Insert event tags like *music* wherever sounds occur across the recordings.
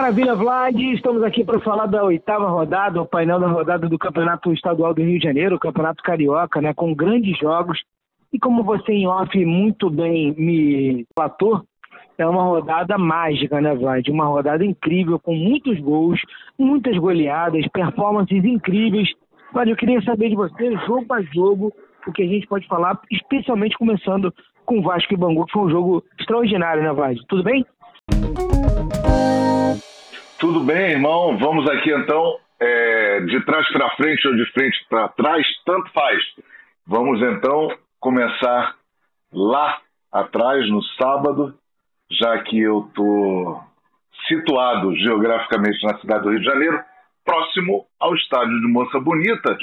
Maravilha, Vlad. Estamos aqui para falar da oitava rodada, o painel da rodada do Campeonato Estadual do Rio de Janeiro, o Campeonato Carioca, né, com grandes jogos. E como você em off muito bem me platou, é uma rodada mágica, né, Vlad? Uma rodada incrível, com muitos gols, muitas goleadas, performances incríveis. Vlad, eu queria saber de você, jogo a jogo, o que a gente pode falar, especialmente começando com Vasco e Bangu, que foi um jogo extraordinário, né, Vlad? Tudo bem? Tudo bem, irmão. Vamos aqui então, é, de trás para frente ou de frente para trás, tanto faz. Vamos então começar lá atrás, no sábado, já que eu estou situado geograficamente na cidade do Rio de Janeiro, próximo ao estádio de Moça Bonita.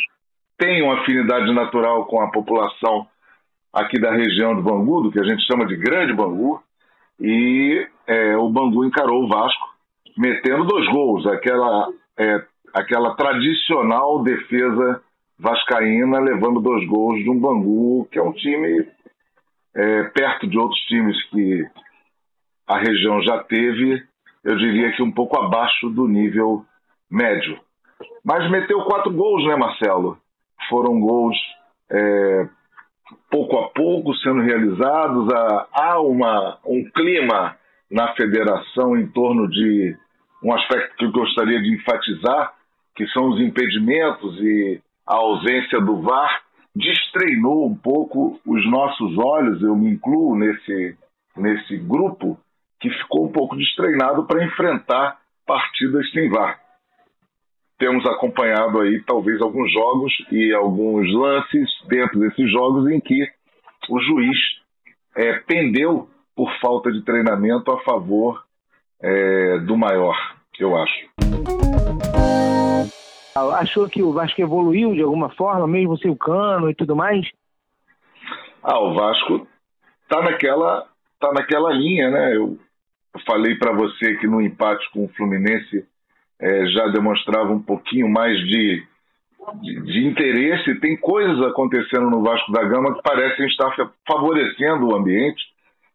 Tenho afinidade natural com a população aqui da região do Bangu, do que a gente chama de Grande Bangu, e é, o Bangu encarou o Vasco, metendo dois gols, aquela, é, aquela tradicional defesa vascaína levando dois gols de um Bangu, que é um time é, perto de outros times que a região já teve, eu diria que um pouco abaixo do nível médio. Mas meteu quatro gols, né, Marcelo? Foram gols é, pouco a pouco sendo realizados. Há uma, um clima na federação em torno de um aspecto que eu gostaria de enfatizar, que são os impedimentos e a ausência do VAR, destreinou um pouco os nossos olhos, eu me incluo nesse, nesse grupo, que ficou um pouco destreinado para enfrentar partidas sem VAR. Temos acompanhado aí talvez alguns jogos e alguns lances dentro desses jogos em que o juiz é, pendeu por falta de treinamento a favor é, do maior, eu acho. Achou que o Vasco evoluiu de alguma forma, mesmo sem o cano e tudo mais? Ah, o Vasco tá naquela, tá naquela linha, né? Eu, falei para você que no empate com o Fluminense é, já demonstrava um pouquinho mais de, de, de, interesse. Tem coisas acontecendo no Vasco da Gama que parecem estar favorecendo o ambiente.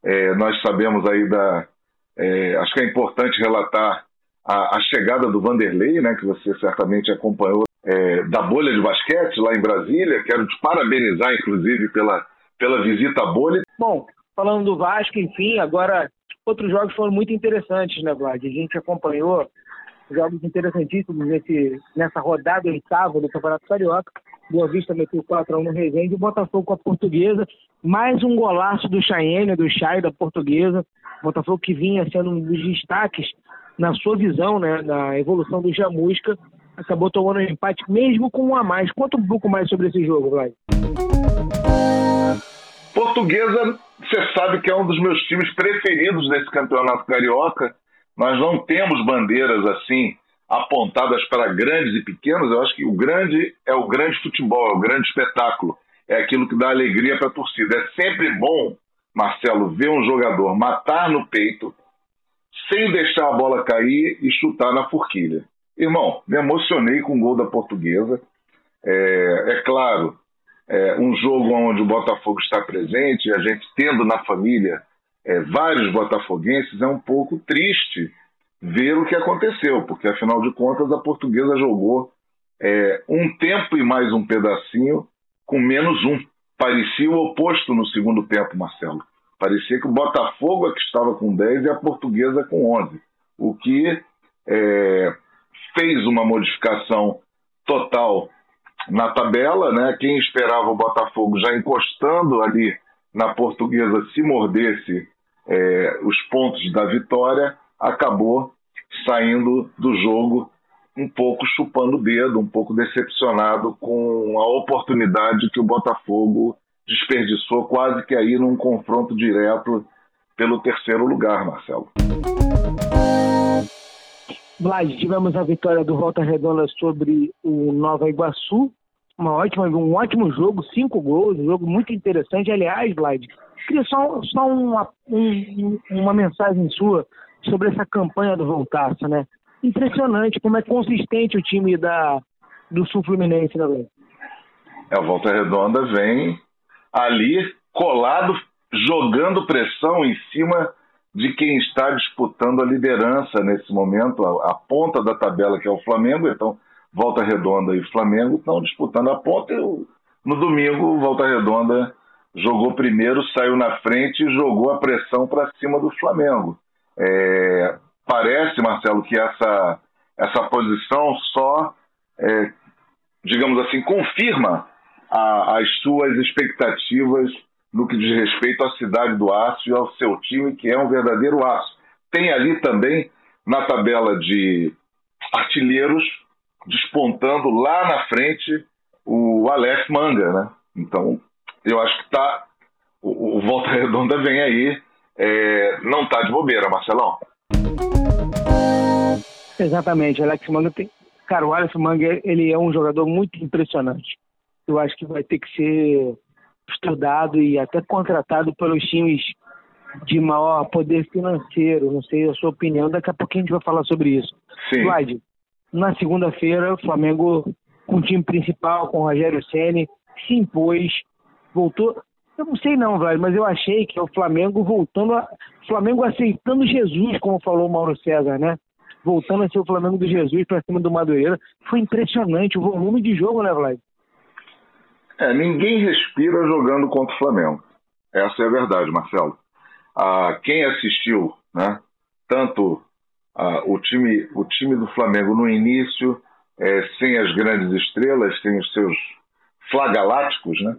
É, nós sabemos aí da. É, acho que é importante relatar a, a, chegada do Vanderlei, né, que você certamente acompanhou, é, da bolha de basquete lá em Brasília. Quero te parabenizar, inclusive, pela, pela visita à bolha. Bom, falando do Vasco, enfim, agora outros jogos foram muito interessantes, né, Vlad? A gente acompanhou jogos interessantíssimos nesse, nessa rodada oitava do Campeonato Carioca. Boa Vista meteu 4x1 no Resende, o Botafogo com a Portuguesa, mais um golaço do Chayenne, do Chay, da Portuguesa. Botafogo que vinha sendo um dos destaques na sua visão, né, na evolução do Jamusca, acabou tomando um empate mesmo com um a mais. Conta um pouco mais sobre esse jogo, vai. Portuguesa, você sabe que é um dos meus times preferidos nesse campeonato carioca. Nós não temos bandeiras assim apontadas para grandes e pequenos. Eu acho que o grande é o grande futebol, é o grande espetáculo, é aquilo que dá alegria para a torcida. É sempre bom, Marcelo, ver um jogador matar no peito sem deixar a bola cair e chutar na forquilha. Irmão, me emocionei com o gol da portuguesa. É, é claro, é um jogo onde o Botafogo está presente, a gente tendo na família é, vários botafoguenses, é um pouco triste ver o que aconteceu, porque afinal de contas a portuguesa jogou é, um tempo e mais um pedacinho com menos um. Parecia o oposto no segundo tempo, Marcelo. Parecia que o Botafogo é que estava com 10 e a portuguesa com 11, o que é, fez uma modificação total na tabela. Né? Quem esperava o Botafogo já encostando ali na portuguesa se mordesse é, os pontos da vitória, acabou saindo do jogo um pouco chupando o dedo, um pouco decepcionado com a oportunidade que o Botafogo desperdiçou, quase que aí num confronto direto pelo terceiro lugar, Marcelo. Vlad, tivemos a vitória do Volta Redonda sobre o Nova Iguaçu, uma ótima, um ótimo jogo, cinco gols, um jogo muito interessante. Aliás, Vlad, Queria só, só uma, um, uma mensagem sua sobre essa campanha do Voltaço, né? Impressionante como é consistente o time da, do Sul Fluminense, né? É, a Volta Redonda vem ali colado, jogando pressão em cima de quem está disputando a liderança nesse momento, a, a ponta da tabela, que é o Flamengo. Então, Volta Redonda e Flamengo estão disputando a ponta. E no domingo, Volta Redonda jogou primeiro, saiu na frente e jogou a pressão para cima do Flamengo. É, parece, Marcelo, que essa, essa posição só, é, digamos assim, confirma a, as suas expectativas no que diz respeito à cidade do Aço e ao seu time, que é um verdadeiro aço. Tem ali também, na tabela de artilheiros, despontando lá na frente o Aleph Manga, né? Então, eu acho que tá. O, o Volta Redonda vem aí. É, não tá de bobeira, Marcelão. Exatamente, Alex Manga tem. Cara, o Alex Manga ele é um jogador muito impressionante. Eu acho que vai ter que ser estudado e até contratado pelos times de maior poder financeiro. Não sei a sua opinião, daqui a pouquinho a gente vai falar sobre isso. Sim. Vlad, na segunda-feira, o Flamengo com o time principal, com o Rogério Ceni se impôs, voltou. Eu não sei não, Vlad, mas eu achei que o Flamengo voltando, a, Flamengo aceitando Jesus, como falou o Mauro César, né? Voltando a ser o Flamengo do Jesus para cima do Madureira. Foi impressionante o volume de jogo, né, Vlad? É, ninguém respira jogando contra o Flamengo. Essa é a verdade, Marcelo. Ah, quem assistiu, né? Tanto ah, o, time, o time do Flamengo no início, é, sem as grandes estrelas, sem os seus flagaláticos, né?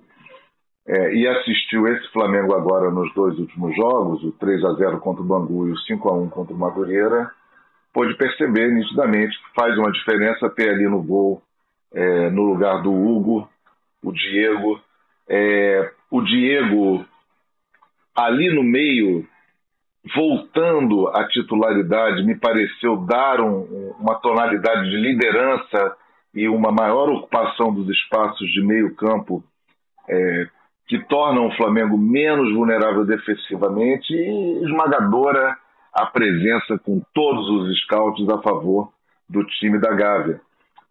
É, e assistiu esse Flamengo agora nos dois últimos jogos, o 3 a 0 contra o Bangu e o 5 a 1 contra o Madureira, pôde perceber nitidamente que faz uma diferença ter ali no gol, é, no lugar do Hugo, o Diego. É, o Diego ali no meio voltando à titularidade, me pareceu dar um, uma tonalidade de liderança e uma maior ocupação dos espaços de meio campo é, que tornam o Flamengo menos vulnerável defensivamente e esmagadora a presença com todos os scouts a favor do time da Gávea.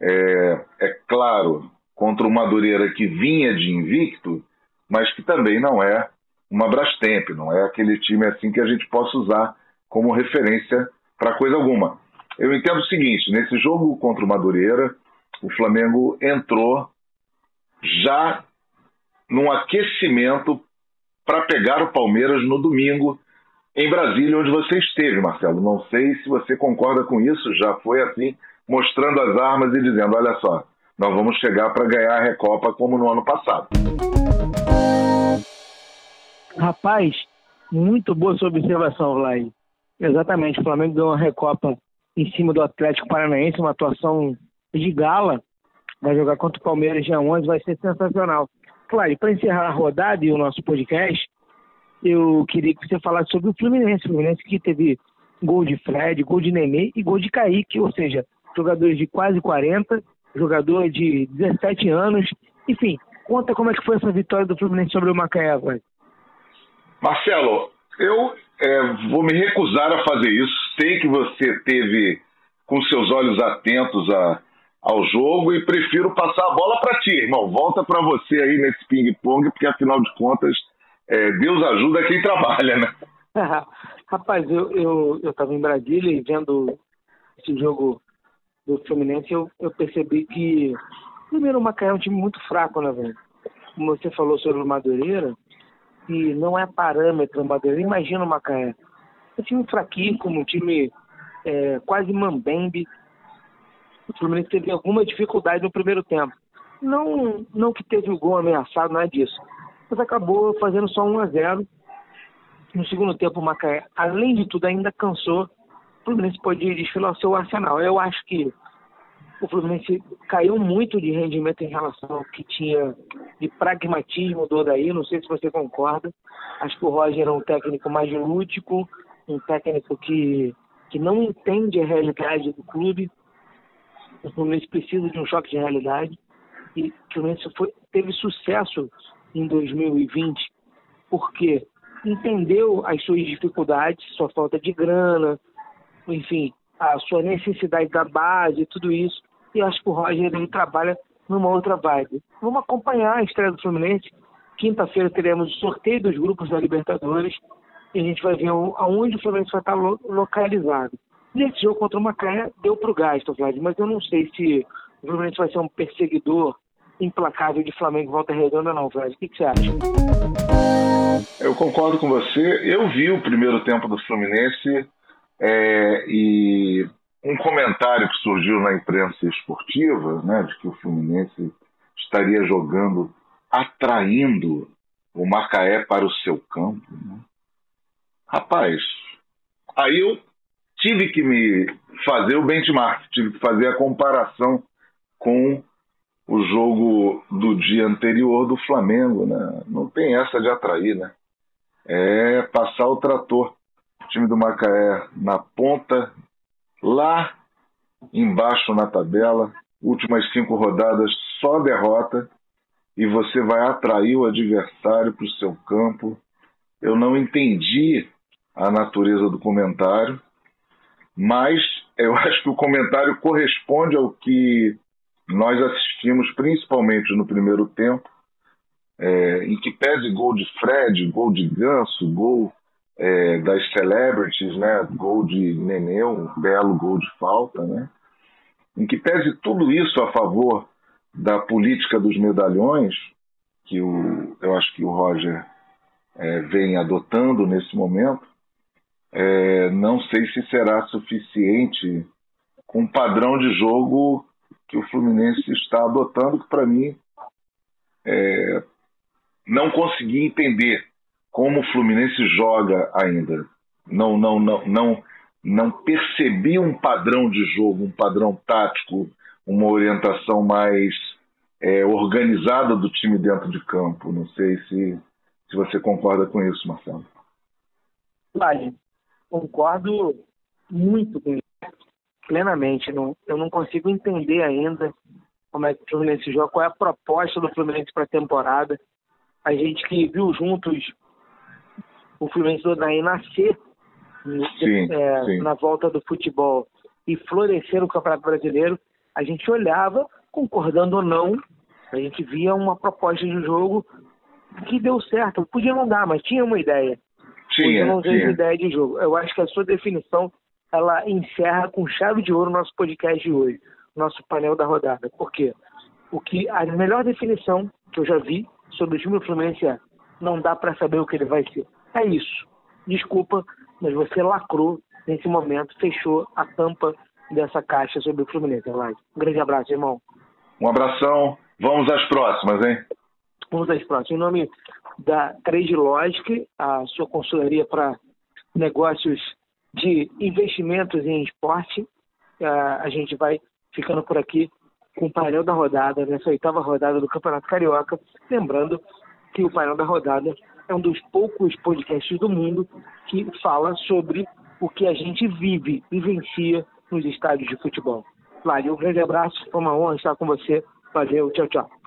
É, é claro, contra o Madureira que vinha de invicto, mas que também não é uma Brastemp, não é aquele time assim que a gente possa usar como referência para coisa alguma. Eu entendo o seguinte: nesse jogo contra o Madureira, o Flamengo entrou já num aquecimento para pegar o Palmeiras no domingo em Brasília, onde você esteve, Marcelo. Não sei se você concorda com isso, já foi assim, mostrando as armas e dizendo: olha só, nós vamos chegar para ganhar a Recopa como no ano passado. Rapaz, muito boa sua observação, Vlad. Exatamente, o Flamengo deu uma recopa em cima do Atlético Paranaense, uma atuação de gala. Vai jogar contra o Palmeiras dia 11, vai ser sensacional. Claro, para encerrar a rodada e o nosso podcast, eu queria que você falasse sobre o Fluminense. O Fluminense que teve gol de Fred, gol de Nenê e gol de Kaique, ou seja, jogadores de quase 40, jogador de 17 anos. Enfim, conta como é que foi essa vitória do Fluminense sobre o Macaé, velho. Marcelo, eu é, vou me recusar a fazer isso. Sei que você teve com seus olhos atentos a, ao jogo e prefiro passar a bola para ti, irmão. Volta para você aí nesse ping-pong, porque afinal de contas, é, Deus ajuda quem trabalha, né? *laughs* Rapaz, eu, eu, eu tava em Brasília e vendo esse jogo do Fluminense, eu, eu percebi que, primeiro, o Macaé é um time muito fraco, né, velho? Como você falou sobre o Madureira, que não é parâmetro Madureira. Imagina o Macaé. Um time fraquinho, como um time é, quase mambembe. O Fluminense teve alguma dificuldade no primeiro tempo. Não, não que teve o gol ameaçado, nada disso. Mas acabou fazendo só 1 a 0 No segundo tempo, o Macaé, além de tudo, ainda cansou. O Fluminense pode desfilar o seu arsenal. Eu acho que o Fluminense caiu muito de rendimento em relação ao que tinha de pragmatismo do Odaí, não sei se você concorda. Acho que o Roger é um técnico mais lúdico, um técnico que, que não entende a realidade do clube. O Fluminense precisa de um choque de realidade. E o Fluminense foi, teve sucesso em 2020 porque entendeu as suas dificuldades, sua falta de grana, enfim, a sua necessidade da base, tudo isso, e acho que o Roger ele trabalha numa outra vibe. Vamos acompanhar a estreia do Fluminense. Quinta-feira teremos o sorteio dos grupos da Libertadores e a gente vai ver aonde o Fluminense vai estar localizado. Nesse jogo contra o Macaé, deu para o gasto, Vlad, mas eu não sei se o Fluminense vai ser um perseguidor implacável de Flamengo e Volta Redonda, não, Vlad. O que, que você acha? Eu concordo com você. Eu vi o primeiro tempo do Fluminense é, e um comentário que surgiu na imprensa esportiva, né, de que o Fluminense estaria jogando, atraindo o Macaé para o seu campo. Né? Rapaz, aí eu tive que me fazer o benchmark, tive que fazer a comparação com o jogo do dia anterior do Flamengo, né? Não tem essa de atrair, né? É passar o trator. O time do Macaé na ponta, lá embaixo na tabela, últimas cinco rodadas só derrota e você vai atrair o adversário para o seu campo. Eu não entendi a natureza do comentário, mas eu *laughs* acho que o comentário corresponde ao que nós assistimos, principalmente no primeiro tempo, é, em que pese gol de Fred, gol de Ganso, gol é, das celebrities, né, gol de Nenê, um belo gol de falta, né, em que pese tudo isso a favor da política dos medalhões, que o, eu acho que o Roger é, vem adotando nesse momento, é, não sei se será suficiente com o padrão de jogo que o Fluminense está adotando, que para mim é, não consegui entender como o Fluminense joga ainda. Não, não, não, não, não percebi um padrão de jogo, um padrão tático, uma orientação mais é, organizada do time dentro de campo. Não sei se, se você concorda com isso, Marcelo. Vale, concordo muito com plenamente. Não, eu não consigo entender ainda como é que o Fluminense joga, qual é a proposta do Fluminense para a temporada. A gente que viu juntos o Fluminense do Naí nascer sim, é, sim. na volta do futebol e florescer no Campeonato Brasileiro, a gente olhava, concordando ou não, a gente via uma proposta de jogo que deu certo. Podia não dar, mas tinha uma ideia. Tinha, não tinha. ideia de jogo. Eu acho que a sua definição ela encerra com chave de ouro o nosso podcast de hoje, nosso painel da rodada. Por quê? O que a melhor definição que eu já vi sobre o time do Fluminense é não dá para saber o que ele vai ser. É isso. Desculpa, mas você lacrou nesse momento, fechou a tampa dessa caixa sobre o Fluminense, Elaine. Um grande abraço, irmão. Um abração. Vamos às próximas, hein? Vamos às próximas. Em nome da Trade Logic, a sua consultoria para negócios de investimentos em esporte, a gente vai ficando por aqui com o painel da rodada, nessa oitava rodada do Campeonato Carioca. Lembrando que o painel da rodada é um dos poucos podcasts do mundo que fala sobre o que a gente vive, vivencia nos estádios de futebol. Lário, um grande abraço, foi uma honra estar com você. Valeu, tchau, tchau.